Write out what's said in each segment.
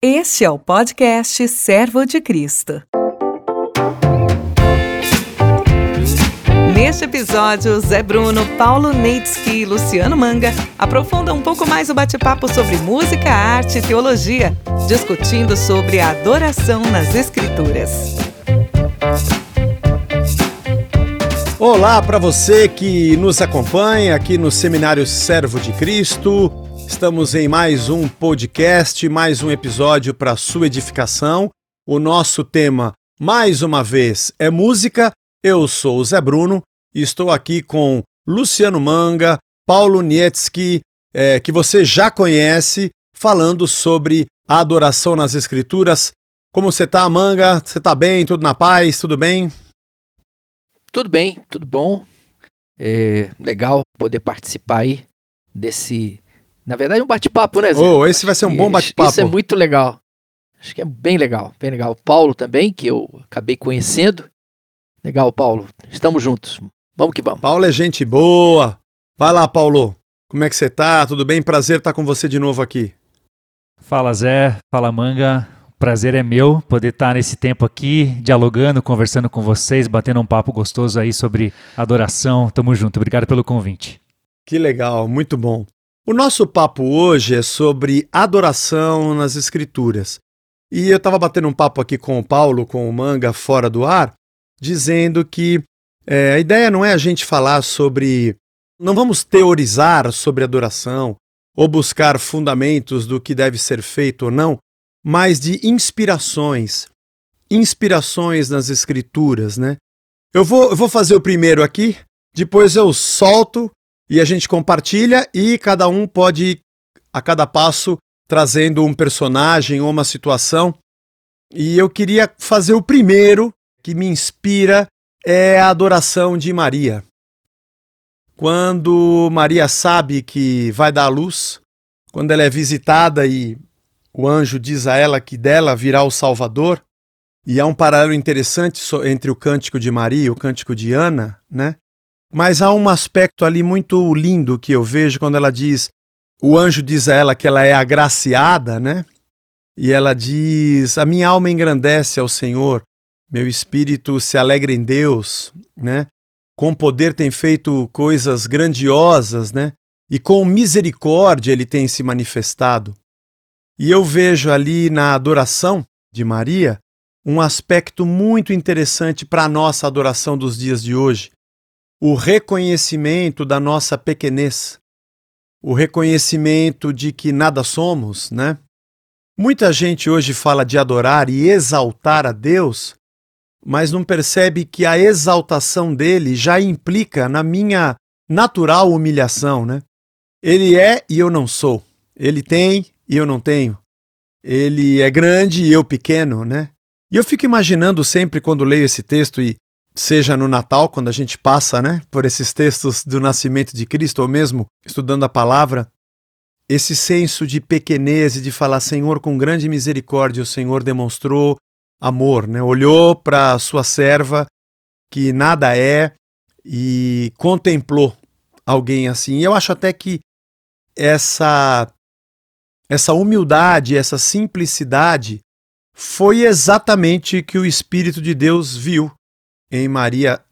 Este é o podcast Servo de Cristo. Neste episódio, Zé Bruno, Paulo Neitsky e Luciano Manga aprofundam um pouco mais o bate-papo sobre música, arte e teologia, discutindo sobre a adoração nas Escrituras. Olá para você que nos acompanha aqui no Seminário Servo de Cristo. Estamos em mais um podcast, mais um episódio para sua edificação. O nosso tema, mais uma vez, é música. Eu sou o Zé Bruno e estou aqui com Luciano Manga, Paulo Nietzsche, é, que você já conhece, falando sobre a adoração nas Escrituras. Como você tá, Manga? Você tá bem? Tudo na paz? Tudo bem? Tudo bem, tudo bom. É legal poder participar aí desse. Na verdade, um bate-papo, né, Zé? Oh, esse vai ser um bom bate-papo. Isso é muito legal. Acho que é bem legal, bem legal. O Paulo também, que eu acabei conhecendo. Legal, Paulo. Estamos juntos. Vamos que vamos. Paulo é gente boa. Vai lá, Paulo. Como é que você tá? Tudo bem? Prazer estar com você de novo aqui. Fala, Zé. Fala, Manga. Prazer é meu poder estar nesse tempo aqui, dialogando, conversando com vocês, batendo um papo gostoso aí sobre adoração. Tamo junto. Obrigado pelo convite. Que legal, muito bom. O nosso papo hoje é sobre adoração nas Escrituras. E eu estava batendo um papo aqui com o Paulo, com o Manga, fora do ar, dizendo que é, a ideia não é a gente falar sobre. Não vamos teorizar sobre adoração ou buscar fundamentos do que deve ser feito ou não, mas de inspirações, inspirações nas escrituras, né? Eu vou, eu vou fazer o primeiro aqui, depois eu solto e a gente compartilha e cada um pode, a cada passo, trazendo um personagem ou uma situação. E eu queria fazer o primeiro que me inspira é a adoração de Maria. Quando Maria sabe que vai dar à luz, quando ela é visitada e o anjo diz a ela que dela virá o Salvador, e há um paralelo interessante entre o cântico de Maria e o cântico de Ana, né? Mas há um aspecto ali muito lindo que eu vejo quando ela diz, o anjo diz a ela que ela é agraciada, né? E ela diz: A minha alma engrandece ao Senhor, meu espírito se alegra em Deus, né? Com poder tem feito coisas grandiosas, né? E com misericórdia ele tem se manifestado. E eu vejo ali na adoração de Maria um aspecto muito interessante para a nossa adoração dos dias de hoje: o reconhecimento da nossa pequenez, o reconhecimento de que nada somos, né? Muita gente hoje fala de adorar e exaltar a Deus, mas não percebe que a exaltação dele já implica na minha natural humilhação, né? Ele é e eu não sou. Ele tem e eu não tenho. Ele é grande e eu pequeno, né? E eu fico imaginando sempre quando leio esse texto e seja no Natal, quando a gente passa, né, por esses textos do nascimento de Cristo ou mesmo estudando a palavra, esse senso de pequenez e de falar, Senhor, com grande misericórdia, o Senhor demonstrou amor, né? Olhou para a sua serva que nada é e contemplou alguém assim. E eu acho até que essa essa humildade, essa simplicidade foi exatamente que o Espírito de Deus viu em Maria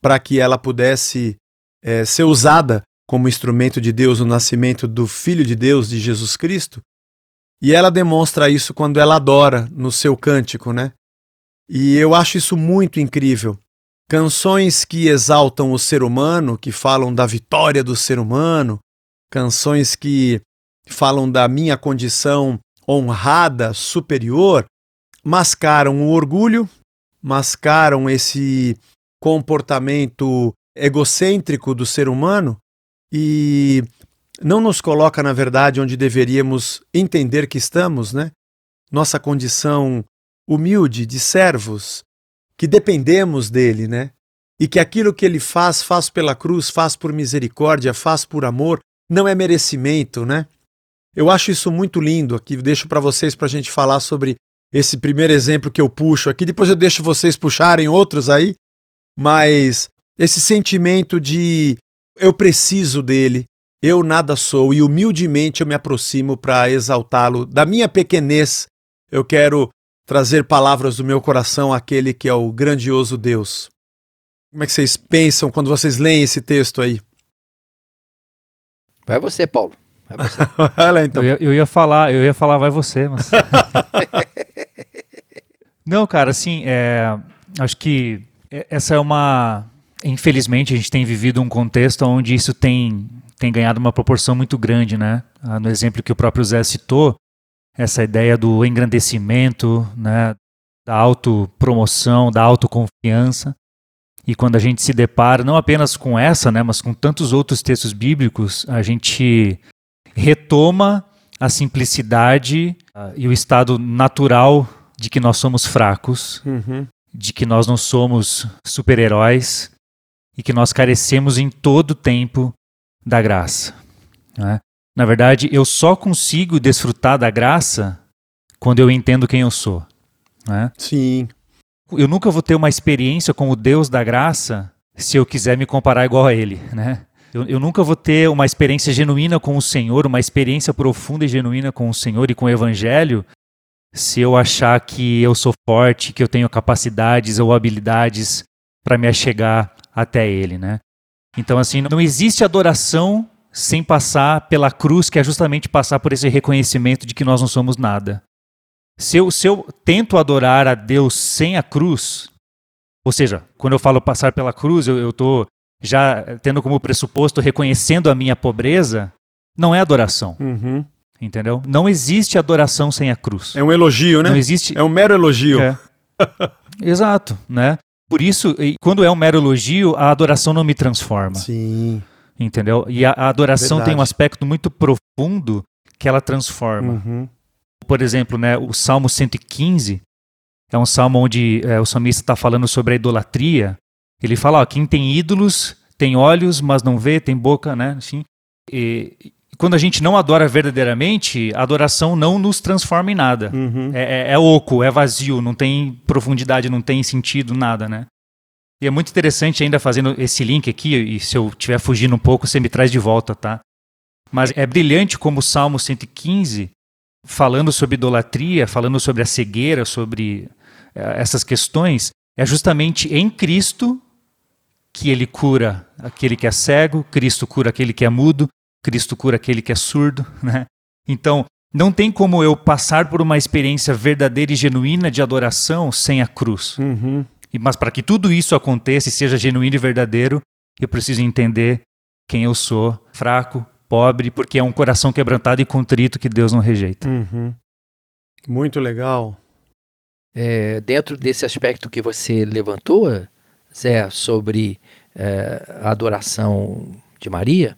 para que ela pudesse é, ser usada como instrumento de Deus no nascimento do Filho de Deus, de Jesus Cristo. E ela demonstra isso quando ela adora no seu cântico, né? E eu acho isso muito incrível. Canções que exaltam o ser humano, que falam da vitória do ser humano, canções que falam da minha condição honrada, superior, mascaram o orgulho, mascaram esse comportamento egocêntrico do ser humano e não nos coloca, na verdade, onde deveríamos entender que estamos, né? Nossa condição humilde de servos, que dependemos dele, né? E que aquilo que ele faz, faz pela cruz, faz por misericórdia, faz por amor, não é merecimento, né? Eu acho isso muito lindo. Aqui deixo para vocês para a gente falar sobre esse primeiro exemplo que eu puxo aqui. Depois eu deixo vocês puxarem outros aí. Mas esse sentimento de eu preciso dele, eu nada sou e humildemente eu me aproximo para exaltá-lo da minha pequenez eu quero trazer palavras do meu coração àquele que é o grandioso Deus. Como é que vocês pensam quando vocês leem esse texto aí? Vai você, Paulo. Vai você. Olha então. Eu ia, eu ia falar, eu ia falar, vai você, mas. Não, cara, assim, é, acho que essa é uma. Infelizmente, a gente tem vivido um contexto onde isso tem, tem ganhado uma proporção muito grande, né? Ah, no exemplo que o próprio Zé citou, essa ideia do engrandecimento, né? Da autopromoção, da autoconfiança. E quando a gente se depara não apenas com essa, né, mas com tantos outros textos bíblicos, a gente retoma a simplicidade uh, e o estado natural de que nós somos fracos, Uhum. de que nós não somos super-heróis e que nós carecemos em todo tempo da graça. né? Na verdade, eu só consigo desfrutar da graça quando eu entendo quem eu sou. né? Sim. Eu nunca vou ter uma experiência com o Deus da graça se eu quiser me comparar igual a Ele. Né? Eu, eu nunca vou ter uma experiência genuína com o Senhor, uma experiência profunda e genuína com o Senhor e com o Evangelho se eu achar que eu sou forte, que eu tenho capacidades ou habilidades para me achegar até Ele, né? Então, assim, não existe adoração sem passar pela cruz, que é justamente passar por esse reconhecimento de que nós não somos nada. Se eu, se eu tento adorar a Deus sem a cruz, ou seja, quando eu falo passar pela cruz, eu estou já tendo como pressuposto reconhecendo a minha pobreza, não é adoração. Uhum. Entendeu? Não existe adoração sem a cruz. É um elogio, né? Não existe. É um mero elogio. É. Exato, né? Por isso, quando é um mero elogio, a adoração não me transforma. Sim. Entendeu? E a, a adoração Verdade. tem um aspecto muito profundo que ela transforma. Uhum. Por exemplo, né, o Salmo 115 é um salmo onde é, o salmista está falando sobre a idolatria. Ele fala: ó, quem tem ídolos tem olhos, mas não vê, tem boca, né? Enfim. E, quando a gente não adora verdadeiramente, a adoração não nos transforma em nada. Uhum. É, é, é, oco, é vazio, não tem profundidade, não tem sentido, nada, né? E é muito interessante ainda fazendo esse link aqui, e se eu estiver fugindo um pouco, você me traz de volta, tá? Mas é brilhante como o Salmo 115, falando sobre idolatria, falando sobre a cegueira, sobre é, essas questões, é justamente em Cristo que ele cura aquele que é cego, Cristo cura aquele que é mudo, Cristo cura aquele que é surdo, né? Então, não tem como eu passar por uma experiência verdadeira e genuína de adoração sem a cruz. Uhum. Mas para que tudo isso aconteça e seja genuíno e verdadeiro, eu preciso entender quem eu sou, fraco, pobre, porque é um coração quebrantado e contrito que Deus não rejeita. Uhum. Muito legal. É, dentro desse aspecto que você levantou, Zé, sobre é, a adoração de Maria,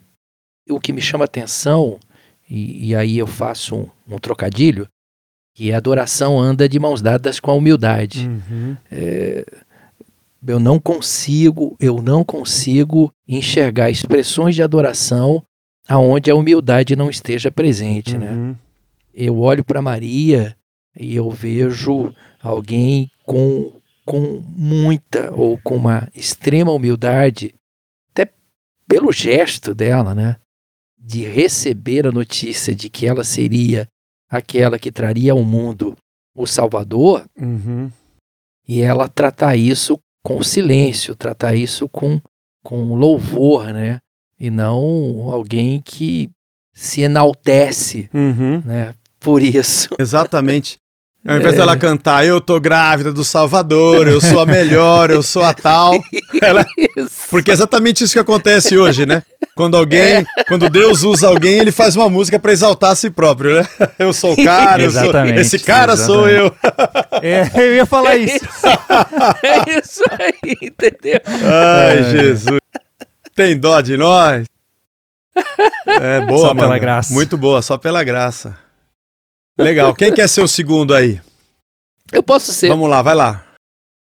o que me chama atenção, e, e aí eu faço um, um, trocadilho, que a adoração anda de mãos dadas com a humildade. Uhum. É, eu não consigo, eu não consigo enxergar expressões de adoração aonde a humildade não esteja presente, né? Uhum. Eu olho para Maria e eu vejo alguém com com muita ou com uma extrema humildade, até pelo gesto dela, né? De receber a notícia de que ela seria aquela que traria ao mundo o Salvador, Uhum. e ela tratar isso com silêncio, tratar isso com, com louvor, né? E não alguém que se enaltece, Uhum. né? Por isso. Exatamente. Ao invés dela cantar, eu tô grávida do Salvador, eu sou a melhor, eu sou a tal. Ela... Isso. Porque é exatamente isso que acontece hoje, né? Quando alguém, quando Deus usa alguém, ele faz uma música para exaltar a si próprio, né? Eu sou o cara, eu sou... Exatamente, esse cara sou eu. É, eu ia falar isso. É isso aí, entendeu? Ai, Jesus. Tem dó de nós? É boa, Só pela mano. graça. Muito boa, só pela graça. Legal. Quem quer ser o segundo aí? Eu posso ser. Vamos lá, vai lá.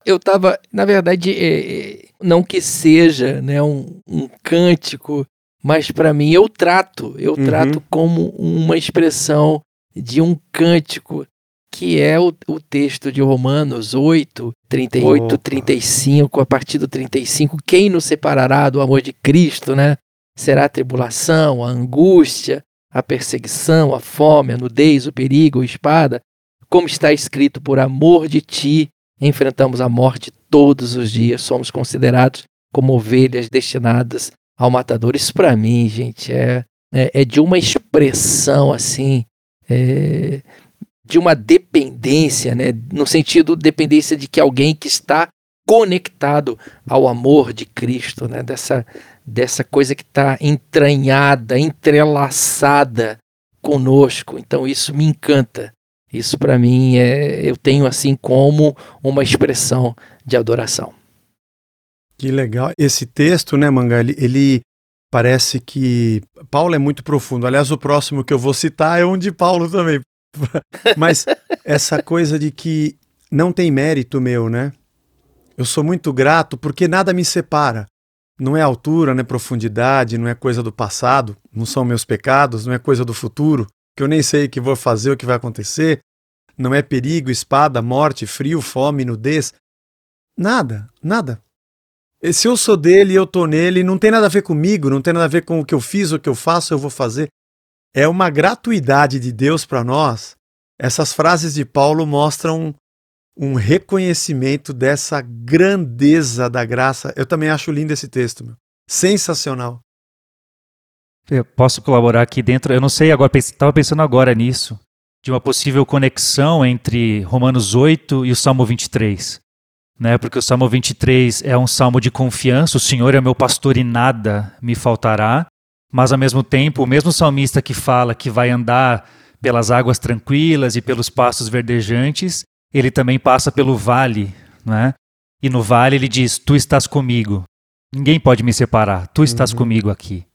Eu tava, na verdade, é, é, não que seja né, um, um cântico, mas para mim eu trato, eu Uhum. trato como uma expressão de um cântico que é o, o texto de Romanos 8, 38, Opa. 35, a partir do 35, quem nos separará do amor de Cristo, né? Será a tribulação, a angústia, a perseguição, a fome, a nudez, o perigo, a espada. como está escrito, por amor de ti, enfrentamos a morte todos os dias, somos considerados como ovelhas destinadas ao matador. Isso para mim, gente, é, é, é, de uma expressão assim, é, de uma dependência, né? no sentido dependência de que alguém que está conectado ao amor de Cristo, né? dessa, dessa coisa que está entranhada, entrelaçada conosco. Então isso me encanta. Isso para mim é, eu tenho assim como uma expressão de adoração. Que legal. Esse texto, né, Manga, ele, ele, parece que Paulo é muito profundo. Aliás, o próximo que eu vou citar é um de Paulo também. Mas essa coisa de que não tem mérito meu, né? Eu sou muito grato porque nada me separa. Não é altura, não é profundidade, não é coisa do passado, não são meus pecados, não é coisa do futuro, que eu nem sei o que vou fazer, o que vai acontecer. Não é perigo, espada, morte, frio, fome, nudez. Nada, nada. E se eu sou dele e eu tô nele, não tem nada a ver comigo, não tem nada a ver com o que eu fiz, o que eu faço, eu vou fazer. É uma gratuidade de Deus para nós. Essas frases de Paulo mostram um reconhecimento dessa grandeza da graça. Eu também acho lindo esse texto, meu. sensacional. Eu posso colaborar aqui dentro. Eu não sei agora, estava pensando agora nisso, de uma possível conexão entre Romanos 8 e o Salmo 23. Né? Porque o Salmo 23 é um salmo de confiança, o Senhor é meu pastor e nada me faltará. Mas ao mesmo tempo, o mesmo salmista que fala que vai andar pelas águas tranquilas e pelos pastos verdejantes, ele também passa pelo vale, né? E no vale ele diz: Tu estás comigo. Ninguém pode me separar. Tu estás uhum. comigo aqui.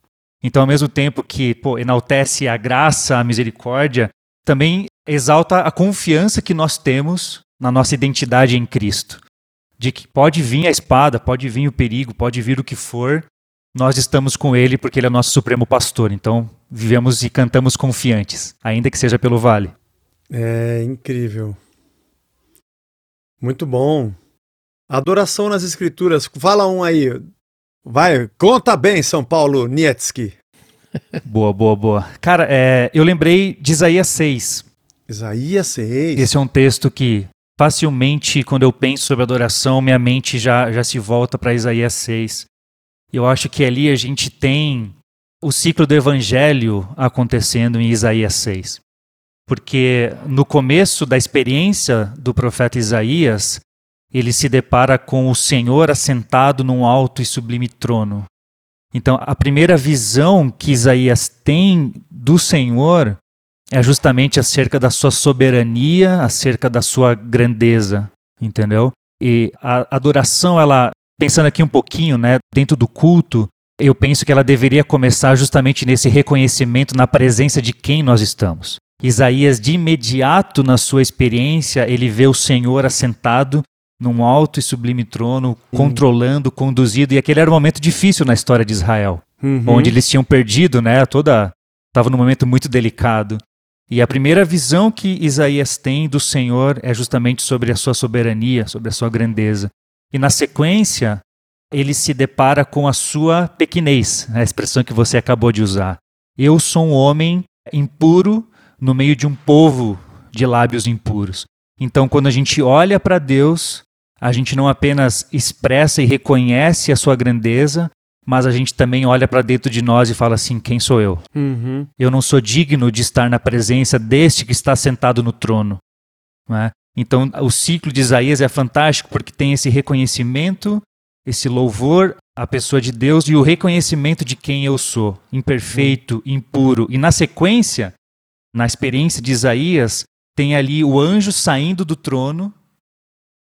Então, ao mesmo tempo que pô, enaltece a graça, a misericórdia, também exalta a confiança que nós temos na nossa identidade em Cristo. De que pode vir a espada, pode vir o perigo, pode vir o que for, nós estamos com Ele porque Ele é nosso supremo pastor. Então, vivemos e cantamos confiantes, ainda que seja pelo vale. É incrível. Muito bom. Adoração nas Escrituras. Fala um aí. Vai, conta bem, São Paulo Nietzsche. boa, boa, boa. Cara, é, eu lembrei de Isaías 6. Isaías 6. Esse é um texto que facilmente, quando eu penso sobre adoração, minha mente já, já se volta para Isaías 6. Eu acho que ali a gente tem o ciclo do evangelho acontecendo em Isaías 6 porque no começo da experiência do profeta Isaías, ele se depara com o Senhor assentado num alto e sublime trono. Então, a primeira visão que Isaías tem do Senhor é justamente acerca da sua soberania, acerca da sua grandeza, entendeu? E a adoração, ela, pensando aqui um pouquinho, né, dentro do culto, eu penso que ela deveria começar justamente nesse reconhecimento na presença de quem nós estamos. Isaías, de imediato na sua experiência, ele vê o Senhor assentado num alto e sublime trono, uhum. controlando, conduzido, e aquele era um momento difícil na história de Israel, uhum. onde eles tinham perdido, né, toda estava num momento muito delicado. E a primeira visão que Isaías tem do Senhor é justamente sobre a sua soberania, sobre a sua grandeza. E na sequência, ele se depara com a sua pequenez, a expressão que você acabou de usar. Eu sou um homem impuro no meio de um povo de lábios impuros. Então, quando a gente olha para Deus, a gente não apenas expressa e reconhece a sua grandeza, mas a gente também olha para dentro de nós e fala assim: quem sou eu? Uhum. Eu não sou digno de estar na presença deste que está sentado no trono. É? Então, o ciclo de Isaías é fantástico porque tem esse reconhecimento, esse louvor à pessoa de Deus e o reconhecimento de quem eu sou, imperfeito, impuro. E na sequência, na experiência de Isaías, tem ali o anjo saindo do trono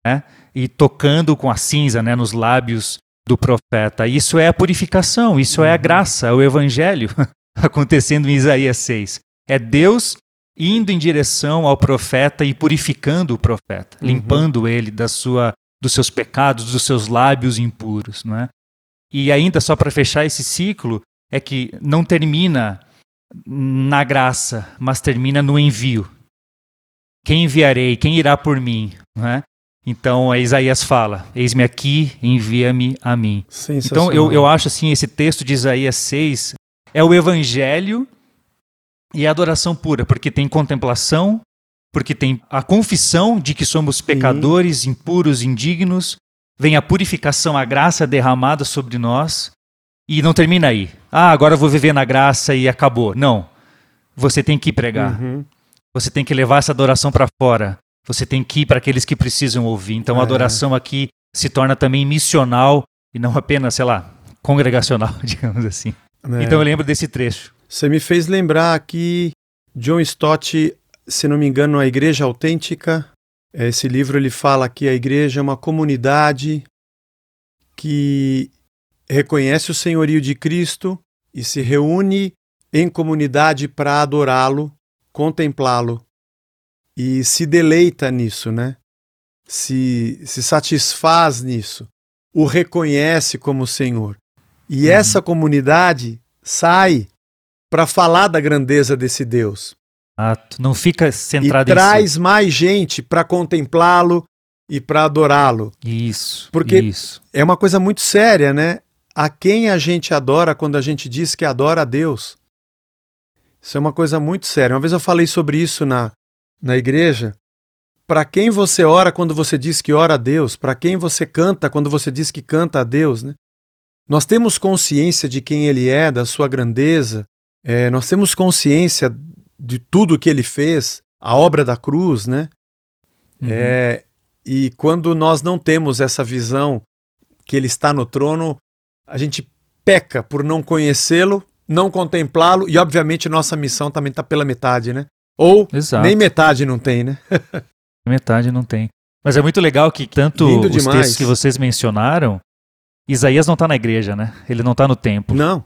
né, e tocando com a cinza né, nos lábios do profeta. Isso é a purificação, isso é a uhum. graça, é o evangelho acontecendo em Isaías 6. É Deus indo em direção ao profeta e purificando o profeta, uhum. limpando ele da sua, dos seus pecados, dos seus lábios impuros. Não é? E ainda, só para fechar esse ciclo, é que não termina na graça, mas termina no envio. Quem enviarei? Quem irá por mim? É? Então Isaías fala: Eis-me aqui, envia-me a mim. Então eu, eu acho assim: esse texto de Isaías 6 é o evangelho e a adoração pura, porque tem contemplação, porque tem a confissão de que somos pecadores, impuros, indignos, vem a purificação, a graça derramada sobre nós, e não termina aí. Ah, agora eu vou viver na graça e acabou. Não. Você tem que pregar. Uhum. Você tem que levar essa adoração para fora. Você tem que ir para aqueles que precisam ouvir. Então a É. adoração aqui se torna também missional e não apenas, sei lá, congregacional, digamos assim. É. Então eu lembro desse trecho. Você me fez lembrar que John Stott, se não me engano, a Igreja Autêntica, esse livro ele fala que a igreja é uma comunidade que reconhece o senhorio de Cristo e se reúne em comunidade para adorá-lo, contemplá-lo e se deleita nisso, né? Se, se satisfaz nisso, o reconhece como Senhor. E Uhum. essa comunidade sai para falar da grandeza desse Deus Ah, não fica e centrado em traz mais gente para contemplá-lo e para adorá-lo. si. Isso. Porque- Isso. É uma coisa muito séria, né? A quem a gente adora quando a gente diz que adora a Deus? Isso é uma coisa muito séria. Uma vez eu falei sobre isso na, na igreja. Para quem você ora quando você diz que ora a Deus? Para quem você canta quando você diz que canta a Deus, né? Nós temos consciência de quem Ele é, da sua grandeza. É, nós temos consciência de tudo que Ele fez, a obra da cruz, né? Uhum. É, e quando nós não temos essa visão que ele está no trono, a gente peca por não conhecê-lo, não contemplá-lo, e obviamente nossa missão também está pela metade, né? Ou Exato. nem metade não tem, né? Metade não tem. Mas é muito legal que tanto Lindo os demais. textos que vocês mencionaram, Isaías não está na igreja, né? Ele não está no templo. Não.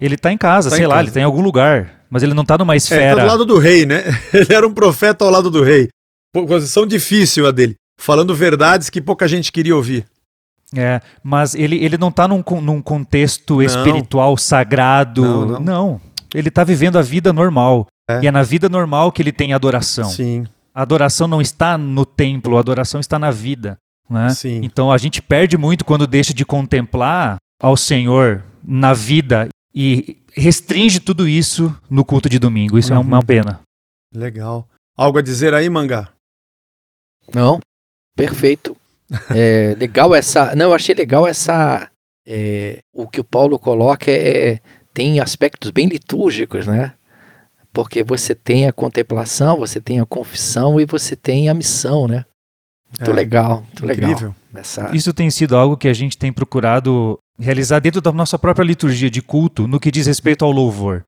Ele está em casa, Tá sei em lá, casa. ele está em algum lugar. Mas ele não está numa É, tá esfera. do lado do rei, né? Ele era um profeta ao lado do rei. Posição difícil a dele. Falando verdades que pouca gente queria ouvir. É, mas ele, ele não está num, num contexto Não. espiritual sagrado. Não, não. Ele está vivendo a vida normal. É. E é na vida normal que ele tem adoração. Sim, A adoração não está no templo, a adoração está na vida. Né? sim. Então a gente perde muito quando deixa de contemplar ao Senhor na vida e restringe tudo isso no culto de domingo. Isso é Uhum. uma pena. Legal. Algo a dizer aí, Mangá? Não, perfeito. É, legal essa. Não, eu achei legal essa. é, o que o Paulo coloca é, tem aspectos bem litúrgicos, né? Porque você tem a contemplação, você tem a confissão e você tem a missão, né? Muito É, legal, muito legal. Incrível. Essa, Isso tem sido algo que a gente tem procurado realizar dentro da nossa própria liturgia de culto no que diz respeito ao louvor.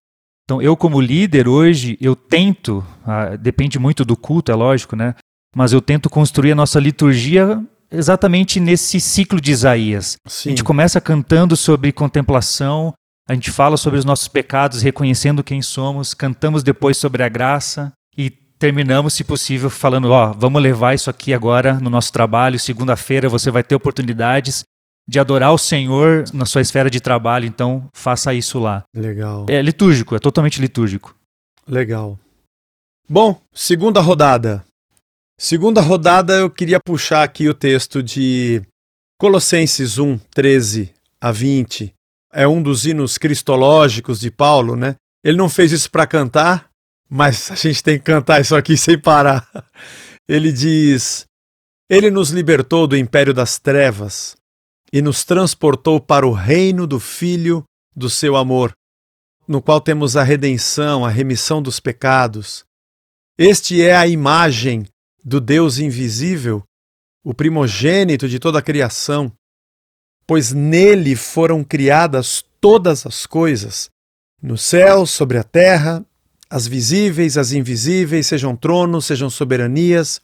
Então, eu como líder hoje, eu tento, ah, depende muito do culto, é lógico, né? Mas eu tento construir a nossa liturgia exatamente nesse ciclo de Isaías. A Sim. gente começa cantando sobre contemplação, a gente fala sobre os nossos pecados, reconhecendo quem somos, cantamos depois sobre a graça e terminamos, se possível, falando: ó, vamos levar isso aqui agora no nosso trabalho. Segunda-feira você vai ter oportunidades de adorar o Senhor na sua esfera de trabalho, então faça isso lá. Legal. É litúrgico, é totalmente litúrgico. Legal. Bom, segunda rodada. Segunda rodada, eu queria puxar aqui o texto de Colossenses 1, 13 a 20. É um dos hinos cristológicos de Paulo, né? Ele não fez isso para cantar, mas a gente tem que cantar isso aqui sem parar. Ele diz: Ele nos libertou do império das trevas e nos transportou para o reino do Filho do seu amor no qual temos a redenção, a remissão dos pecados. Este é a imagem do Deus invisível, o primogênito de toda a criação, pois nele foram criadas todas as coisas, no céu, sobre a terra, as visíveis, as invisíveis, sejam tronos, sejam soberanias,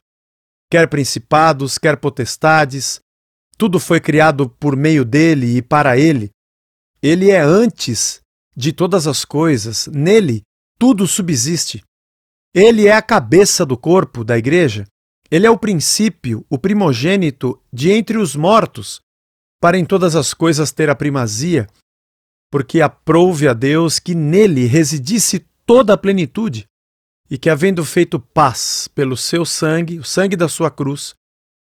quer principados, quer potestades, tudo foi criado por meio dele e para ele. Ele é antes de todas as coisas, nele tudo subsiste. Ele é a cabeça do corpo da igreja. Ele é o princípio, o primogênito de entre os mortos, para em todas as coisas ter a primazia, porque aprouve a Deus que nele residisse toda a plenitude, e que, havendo feito paz pelo seu sangue, o sangue da sua cruz,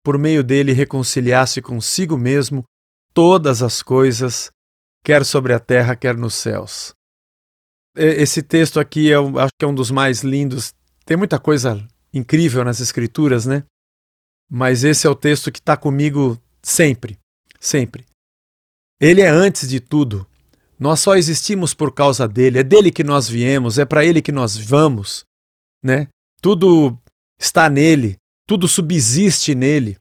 por meio dele reconciliasse consigo mesmo todas as coisas, quer sobre a terra, quer nos céus. Esse texto aqui eu acho que é um dos mais lindos. Tem muita coisa incrível nas Escrituras, né? Mas esse é o texto que está comigo sempre, sempre. Ele é antes de tudo. Nós só existimos por causa dele, é dele que nós viemos, é para ele que nós vamos, né? Tudo está nele, tudo subsiste nele.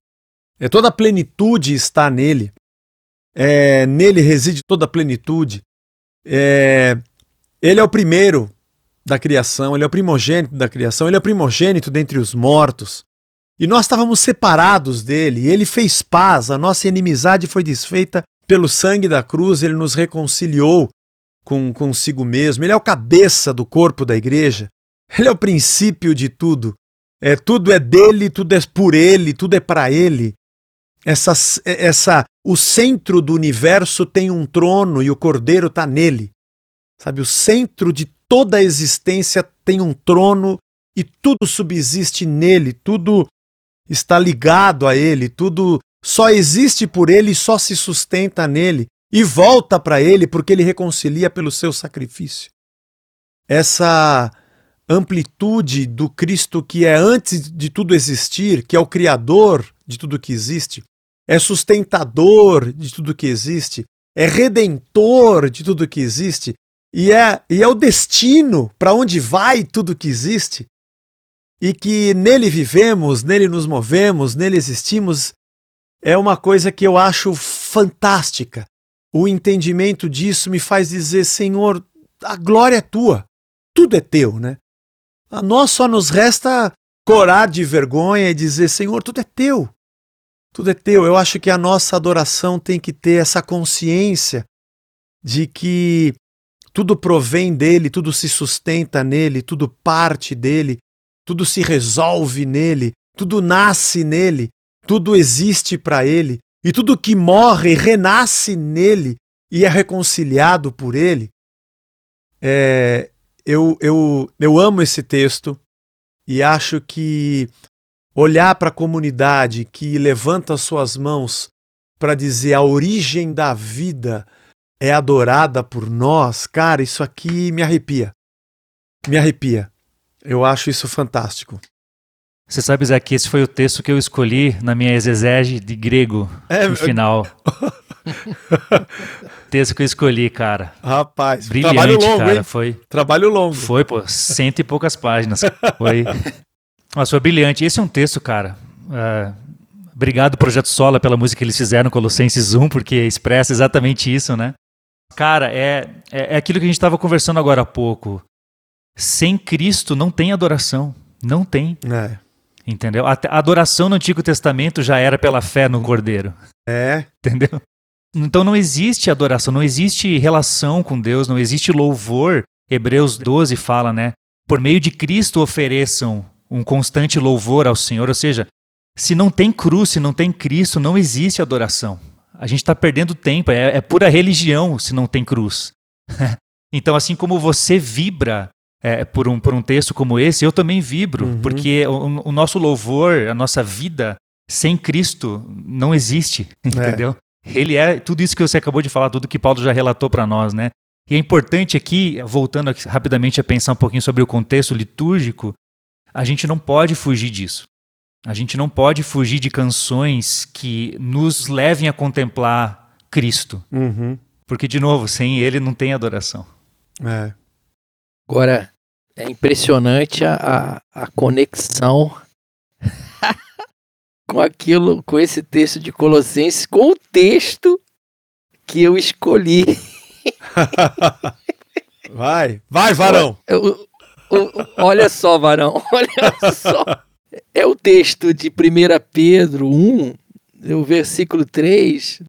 É toda a plenitude está nele. É, nele reside toda a plenitude. É, ele é o primeiro da criação, ele é o primogênito da criação, ele é o primogênito dentre os mortos. E nós estávamos separados dele, ele fez paz, a nossa inimizade foi desfeita pelo sangue da cruz, ele nos reconciliou com consigo mesmo. Ele é o cabeça do corpo da igreja. Ele é o princípio de tudo. É tudo é dele, tudo é por ele, tudo é para ele. Essa essa o centro do universo tem um trono e o cordeiro está nele. Sabe, o centro de toda a existência tem um trono e tudo subsiste nele, tudo está ligado a ele, tudo só existe por ele e só se sustenta nele e volta para ele porque ele reconcilia pelo seu sacrifício. Essa amplitude do Cristo que é antes de tudo existir, que é o criador de tudo que existe, é sustentador de tudo que existe, é redentor de tudo que existe e é, e é o destino para onde vai tudo que existe e que nele vivemos, nele nos movemos, nele existimos é uma coisa que eu acho fantástica. O entendimento disso me faz dizer: Senhor, a glória é tua, tudo é teu, né? A nós só nos resta corar de vergonha e dizer: Senhor, tudo é teu, tudo é teu. Eu acho que a nossa adoração tem que ter essa consciência de que tudo provém dele, tudo se sustenta nele, tudo parte dele, tudo se resolve nele, tudo nasce nele tudo existe para ele, e tudo que morre renasce nele e é reconciliado por ele. É, eu, eu, eu amo esse texto e acho que olhar para a comunidade que levanta suas mãos para dizer a origem da vida é adorada por nós, cara, isso aqui me arrepia. Me arrepia. Eu acho isso fantástico. Você sabe, Zé, que esse foi o texto que eu escolhi na minha exegese de grego é, no final. texto que eu escolhi, cara. Rapaz, Brilhante, trabalho longo, cara. Hein? Foi. Trabalho longo. Foi, pô, cento e poucas páginas. Foi. Mas foi brilhante. Esse é um texto, cara. Uh, obrigado, Projeto Sola, pela música que eles fizeram, Colossenses 1, porque expressa exatamente isso, né? Cara, é, é, é aquilo que a gente estava conversando agora há pouco. Sem Cristo não tem adoração. Não tem. É. Entendeu? A adoração no Antigo Testamento já era pela fé no Cordeiro. É. Entendeu? Então não existe adoração, não existe relação com Deus, não existe louvor. Hebreus 12 fala, né? Por meio de Cristo ofereçam um constante louvor ao Senhor. Ou seja, se não tem cruz, se não tem Cristo, não existe adoração. A gente está perdendo tempo, é, é pura religião se não tem cruz. então, assim como você vibra é, por, um, por um texto como esse, eu também vibro, uhum. porque o, o, nosso louvor, a nossa vida sem Cristo não existe, é. entendeu? Ele é tudo isso que você acabou de falar, tudo que Paulo já relatou para nós, né? E é importante aqui, voltando aqui rapidamente a pensar um pouquinho sobre o contexto litúrgico, a gente não pode fugir disso. A gente não pode fugir de canções que nos levem a contemplar Cristo. Uhum. Porque, de novo, sem Ele não tem adoração. É. Agora, é impressionante a, a, conexão com aquilo, com esse texto de Colossenses, com o texto que eu escolhi. vai, vai, varão. Eu, eu, olha só, varão, olha só. É o texto de 1 Pedro 1, o versículo 3,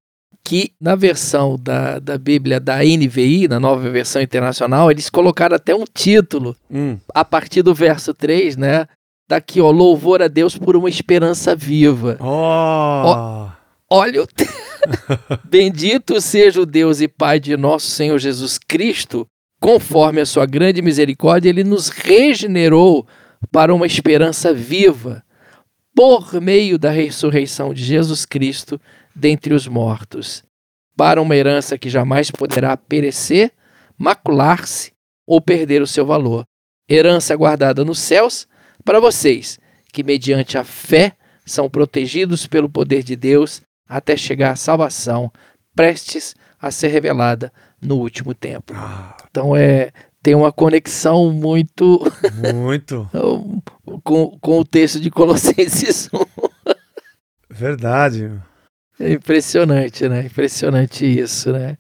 que na versão da, da Bíblia da NVI, na nova versão internacional, eles colocaram até um título hum. a partir do verso 3, né? Daqui, ó, louvor a Deus por uma esperança viva. Oh. Ó, olha o. Bendito seja o Deus e Pai de nosso Senhor Jesus Cristo, conforme a sua grande misericórdia, ele nos regenerou para uma esperança viva, por meio da ressurreição de Jesus Cristo dentre os mortos, para uma herança que jamais poderá perecer, macular-se ou perder o seu valor. Herança guardada nos céus para vocês, que, mediante a fé, são protegidos pelo poder de Deus até chegar à salvação, prestes a ser revelada no último tempo. Ah. Então é tem uma conexão muito muito com, com o texto de Colossenses 1. Verdade. É impressionante, né? Impressionante isso, né?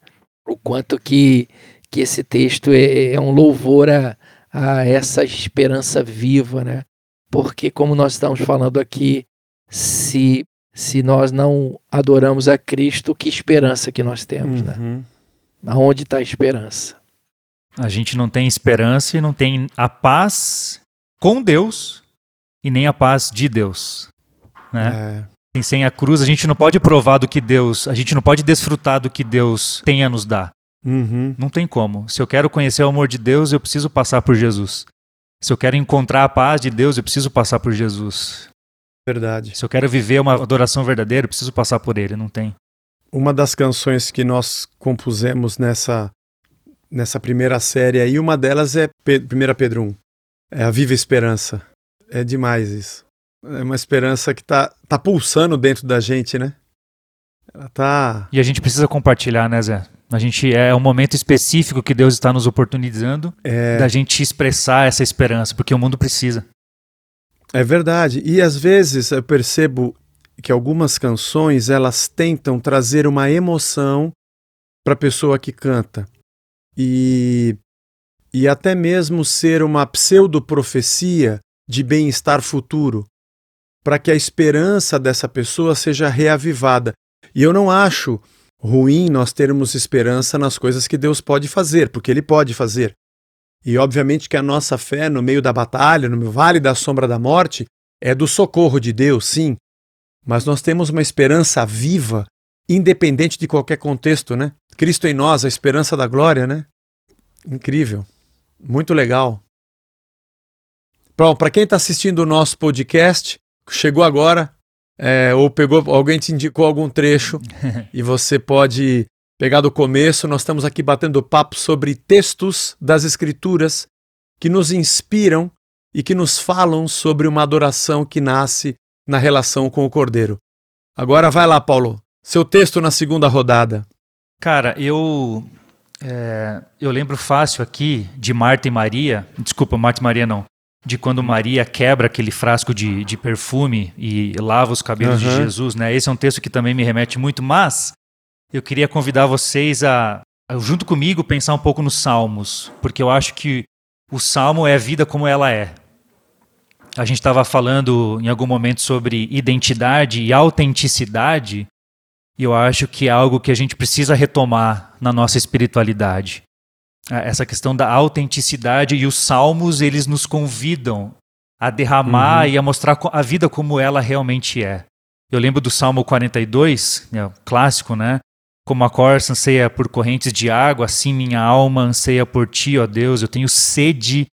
O quanto que, que esse texto é, é um louvor a, a essa esperança viva, né? Porque, como nós estamos falando aqui, se, se nós não adoramos a Cristo, que esperança que nós temos, né? Uhum. Aonde está a esperança? A gente não tem esperança e não tem a paz com Deus e nem a paz de Deus. Né? É. Sem a cruz, a gente não pode provar do que Deus, a gente não pode desfrutar do que Deus tem a nos dar. Uhum. Não tem como. Se eu quero conhecer o amor de Deus, eu preciso passar por Jesus. Se eu quero encontrar a paz de Deus, eu preciso passar por Jesus. Verdade. Se eu quero viver uma adoração verdadeira, eu preciso passar por Ele. Não tem. Uma das canções que nós compusemos nessa, nessa primeira série aí, uma delas é Pe 1 Pedro 1. É a Viva Esperança. É demais isso. É uma esperança que tá, tá pulsando dentro da gente, né? Ela tá. E a gente precisa compartilhar, né, Zé? A gente é um momento específico que Deus está nos oportunizando É, da gente expressar essa esperança, porque o mundo precisa. é verdade. E às vezes eu percebo que algumas canções elas tentam trazer uma emoção para a pessoa que canta. E, e até mesmo ser uma pseudo-profecia de bem-estar futuro, para que a esperança dessa pessoa seja reavivada. E eu não acho ruim nós termos esperança nas coisas que Deus pode fazer, porque Ele pode fazer. E obviamente que a nossa fé no meio da batalha, no vale da sombra da morte, é do socorro de Deus, sim. Mas nós temos uma esperança viva, independente de qualquer contexto, né? Cristo em nós, a esperança da glória, né? Incrível. Muito legal. Bom, para quem está assistindo o nosso podcast, chegou agora, é, ou pegou, alguém te indicou algum trecho e você pode pegar do começo. Nós estamos aqui batendo papo sobre textos das Escrituras que nos inspiram e que nos falam sobre uma adoração que nasce na relação com o Cordeiro. Agora vai lá, Paulo. Seu texto na segunda rodada. Cara, eu é, eu lembro fácil aqui de Marta e Maria. Desculpa, Marta e Maria não. De quando Maria quebra aquele frasco de, de perfume e lava os cabelos de Aham. Jesus, né? Esse é um texto que também me remete muito, mas eu queria convidar vocês a, a, junto comigo, pensar um pouco nos Salmos, porque eu acho que o Salmo é a vida como ela é. A gente estava falando em algum momento sobre identidade e autenticidade, e eu acho que é algo que a gente precisa retomar na nossa espiritualidade. Ah, Essa questão da autenticidade e os salmos, eles nos convidam a derramar Uhum. e a mostrar a vida como ela realmente é. Eu lembro do Salmo 42, né, o clássico, né? Como a corça anseia por correntes de água, assim minha alma anseia por ti, ó Deus. Eu tenho sede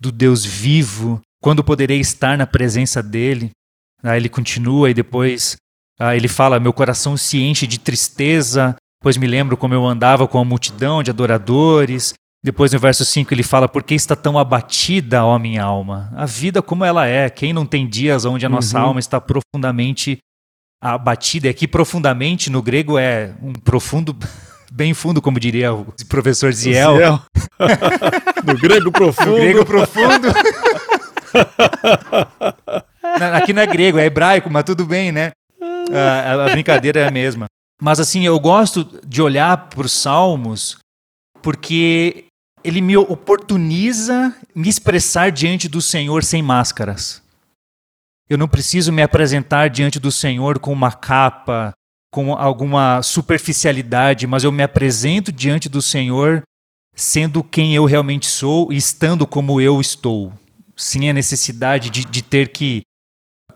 do Deus vivo. Quando poderei estar na presença dele? Aí ele continua e depois ah, ele fala: Meu coração se enche de tristeza, pois me lembro como eu andava com a multidão de adoradores. Depois no verso 5 ele fala: Por que está tão abatida, ó minha alma? A vida como ela é. Quem não tem dias onde a nossa Uhum. alma está profundamente abatida? É que profundamente no grego é um profundo, bem fundo, como diria o professor Ziel. Ziel. no grego profundo. No grego profundo. Aqui não é grego, é hebraico, mas tudo bem, né? A, a- brincadeira é a mesma. Mas assim, eu gosto de olhar para os salmos porque ele me oportuniza me expressar diante do Senhor sem máscaras. Eu não preciso me apresentar diante do Senhor com uma capa, com alguma superficialidade, mas eu me apresento diante do Senhor sendo quem eu realmente sou e estando como eu estou, sem a necessidade de, de ter que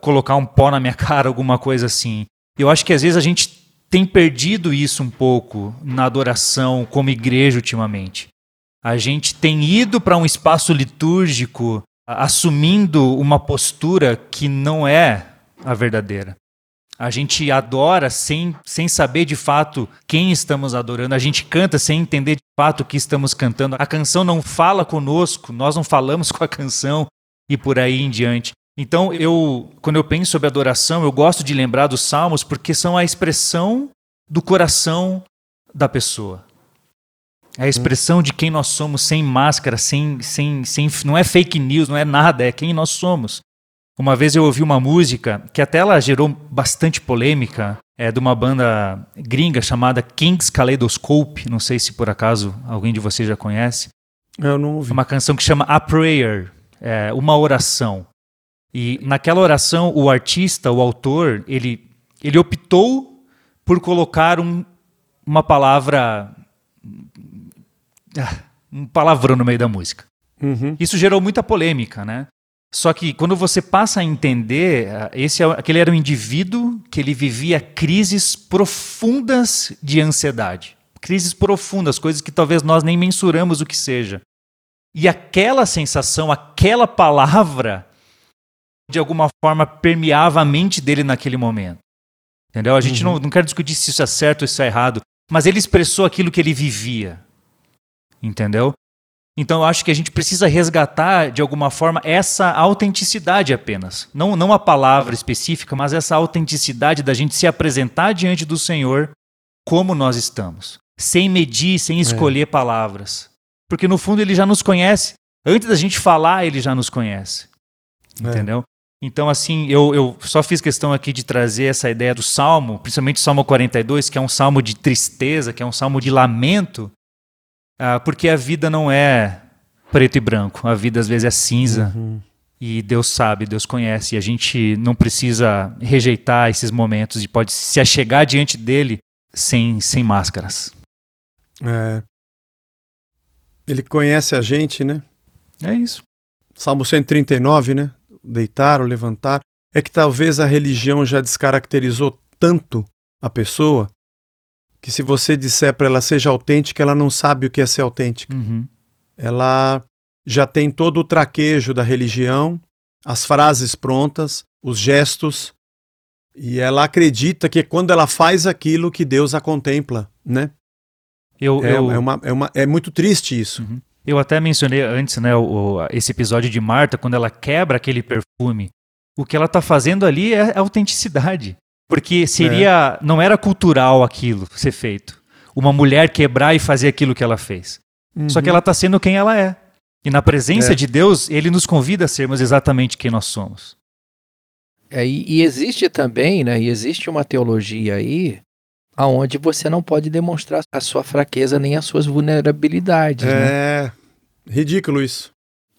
colocar um pó na minha cara, alguma coisa assim. Eu acho que às vezes a gente tem perdido isso um pouco na adoração como igreja ultimamente. A gente tem ido para um espaço litúrgico assumindo uma postura que não é a verdadeira. A gente adora sem, sem saber de fato quem estamos adorando. A gente canta sem entender de fato o que estamos cantando. A canção não fala conosco, nós não falamos com a canção e por aí em diante. Então, eu, quando eu penso sobre adoração, eu gosto de lembrar dos salmos porque são a expressão do coração da pessoa. É a expressão de quem nós somos sem máscara, sem, sem, sem, não é fake news, não é nada, é quem nós somos. Uma vez eu ouvi uma música que até ela gerou bastante polêmica, é de uma banda gringa chamada King's Kaleidoscope. Não sei se por acaso alguém de vocês já conhece. Eu não ouvi. É uma canção que chama A Prayer, é uma oração. E naquela oração, o artista, o autor, ele, ele optou por colocar um, uma palavra. Um palavrão no meio da música. Uhum. Isso gerou muita polêmica, né? Só que quando você passa a entender, ah, esse, é aquele era um indivíduo que ele vivia crises profundas de ansiedade. Crises profundas, coisas que talvez nós nem mensuramos o que seja. E aquela sensação, aquela palavra, de alguma forma permeava a mente dele naquele momento. Entendeu? A gente uhum. não, não quer discutir se isso é certo ou se é errado, mas ele expressou aquilo que ele vivia. Entendeu? Então eu acho que a gente precisa resgatar, de alguma forma, essa autenticidade apenas. Não, não a palavra específica, mas essa autenticidade da gente se apresentar diante do Senhor como nós estamos. Sem medir, sem é. escolher é. palavras. Porque no fundo ele já nos conhece. Antes da gente falar, ele já nos conhece. É. Então, assim, eu, eu só fiz questão aqui de trazer essa ideia do salmo, principalmente o Salmo 42, que é um salmo de tristeza, que é um salmo de lamento, uh, porque a vida não é preto e branco, a vida às vezes é cinza. Uhum. E Deus sabe, Deus conhece, e a gente não precisa rejeitar esses momentos e pode se achegar diante dele sem, sem máscaras. É. Ele conhece a gente, né? É isso. Salmo 139, né? Deitar ou levantar, é que talvez a religião já descaracterizou tanto a pessoa que se você disser para ela seja autêntica, ela não sabe o que é ser autêntica. Uhum. Ela já tem todo o traquejo da religião, as frases prontas, os gestos, e ela acredita que quando ela faz aquilo que Deus a contempla, né? Eu, é, eu... é, uma, é, uma, é muito triste isso. Uhum. Eu até mencionei antes, né, o, esse episódio de Marta, quando ela quebra aquele perfume. O que ela está fazendo ali é autenticidade. Porque seria. É. Não era cultural aquilo ser feito. Uma mulher quebrar e fazer aquilo que ela fez. Uhum. Só que ela está sendo quem ela é. E na presença é. de Deus, ele nos convida a sermos exatamente quem nós somos. É, e, e, existe também, né? E existe uma teologia aí aonde você não pode demonstrar a sua fraqueza nem as suas vulnerabilidades. Né? É né? Ridículo isso.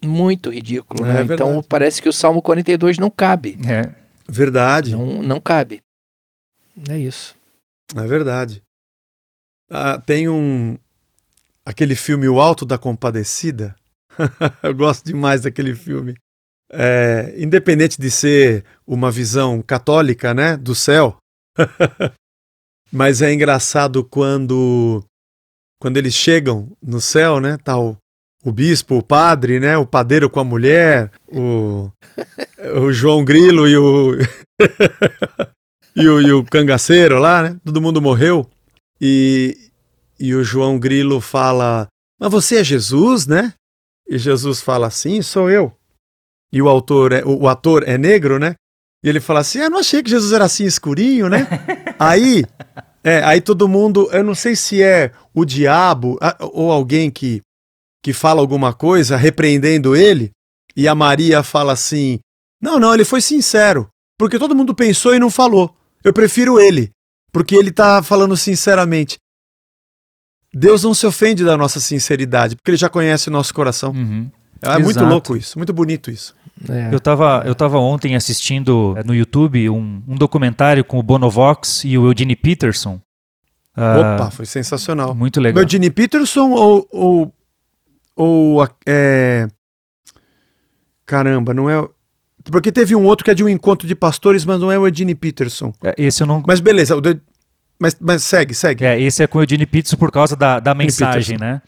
Muito ridículo, é, né? Então parece que o Salmo 42 não cabe. É. Verdade. Não, não cabe. É isso. É verdade. Ah, tem um. aquele filme O Alto da Compadecida. Eu gosto demais daquele filme. É, independente de ser uma visão católica, né, do céu, Mas é engraçado quando quando eles chegam no céu, né? Tá o, o bispo, o padre, né? O padeiro com a mulher, o, o João Grilo e o, e o e o cangaceiro lá, né? Todo mundo morreu. E, e o João Grilo fala: Mas você é Jesus, né? E Jesus fala assim: Sou eu. E o autor, é, o, o ator é negro, né? E ele fala assim: Eu não achei que Jesus era assim escurinho, né? aí, é, aí todo mundo, eu não sei se é o diabo ou alguém que, que fala alguma coisa repreendendo ele, e a Maria fala assim: Não, não, ele foi sincero, porque todo mundo pensou e não falou. Eu prefiro ele, porque ele está falando sinceramente. Deus não se ofende da nossa sinceridade, porque ele já conhece o nosso coração. Uhum. É muito louco isso, muito bonito isso. É. Eu estava eu tava ontem assistindo é, no YouTube um, um documentário com o Bonovox e o Eugene Peterson. Opa, uh, foi sensacional. Muito legal. O Eugene Peterson ou. ou, ou é... Caramba, não é. Porque teve um outro que é de um encontro de pastores, mas não é o Eugene Peterson. É, esse eu não. Mas beleza, o de... mas, mas segue, segue. É, esse é com o Eugene Peterson por causa da, da mensagem, né?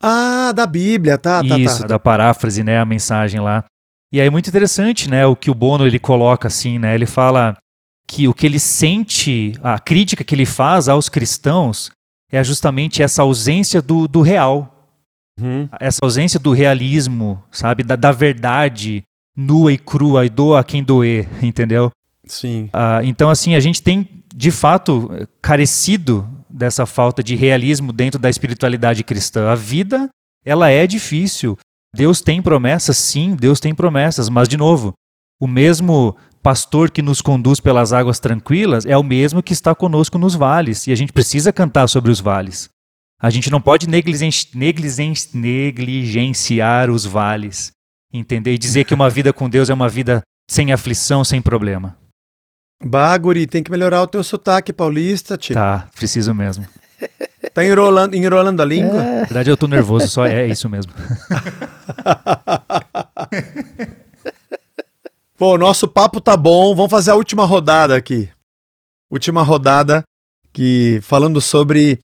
Ah, da Bíblia, tá, tá, Isso, tá. da paráfrase, né, a mensagem lá. E aí é muito interessante, né, o que o Bono ele coloca assim, né? Ele fala que o que ele sente, a crítica que ele faz aos cristãos é justamente essa ausência do, do real. Uhum. Essa ausência do realismo, sabe, da, da verdade, nua e crua e doa a quem doer, entendeu? Sim. Ah, então, assim, a gente tem de fato carecido dessa falta de realismo dentro da espiritualidade cristã. A vida, ela é difícil. Deus tem promessas, sim, Deus tem promessas, mas de novo, o mesmo pastor que nos conduz pelas águas tranquilas é o mesmo que está conosco nos vales, e a gente precisa cantar sobre os vales. A gente não pode negligen negligen negligenciar os vales, entender? E dizer que uma vida com Deus é uma vida sem aflição, sem problema. Baguri, tem que melhorar o teu sotaque paulista, tio. Tá, preciso mesmo. Tá enrolando, enrolando a língua? Na verdade, eu tô nervoso, só é isso mesmo. Bom, nosso papo tá bom. Vamos fazer a última rodada aqui. Última rodada que falando sobre